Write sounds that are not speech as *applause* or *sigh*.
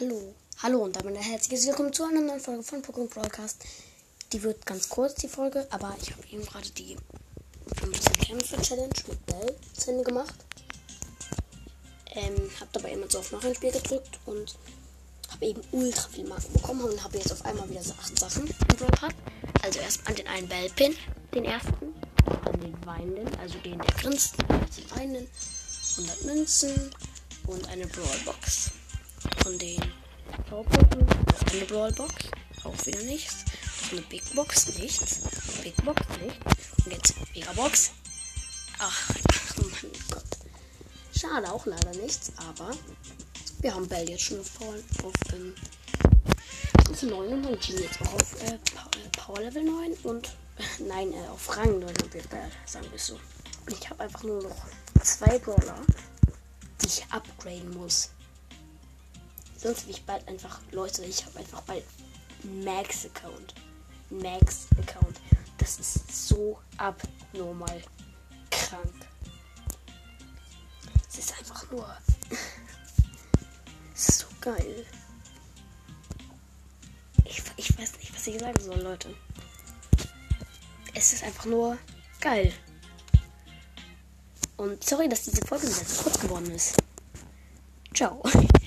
Hallo, hallo und damit ein herzliches Willkommen zu einer neuen Folge von Pokémon Broadcast. Die wird ganz kurz, die Folge, aber ich habe eben gerade die 15 Kämpfe Challenge mit Bell zu Ende gemacht. Ähm, habe dabei immer so auf noch ein Spiel gedrückt und habe eben ultra viel Marken bekommen und habe jetzt auf einmal wieder so 8 Sachen im Brawl. Also erstmal den einen Bellpin, den ersten, dann den weinenden, also den der grinst, den weinenden, 100 Münzen und eine Brawlbox von den Powerpunkten. Noch eine Brawlbox. Auch wieder nichts. Noch eine Big Box. Nichts. Big Box. Nichts. Und jetzt Megabox. Ach, ach mein Gott. Schade, auch leider nichts. Aber wir haben Bell jetzt schon auf Power, auf, ähm, auf 9 und Jean jetzt auch auf äh, Power Level 9 und äh, *laughs* nein, äh, auf Rang 9 haben wir Bell, sagen wir so. Ich habe einfach nur noch zwei Brawler, die ich upgraden muss. Sonst will ich bald einfach, Leute, ich habe einfach bald Max-Account. Max-Account. Das ist so abnormal krank. Es ist einfach nur. *laughs* So geil. Ich, ich weiß nicht, was ich sagen soll, Leute. Es ist einfach nur geil. Und sorry, dass diese Folge so kurz geworden ist. Ciao. *laughs*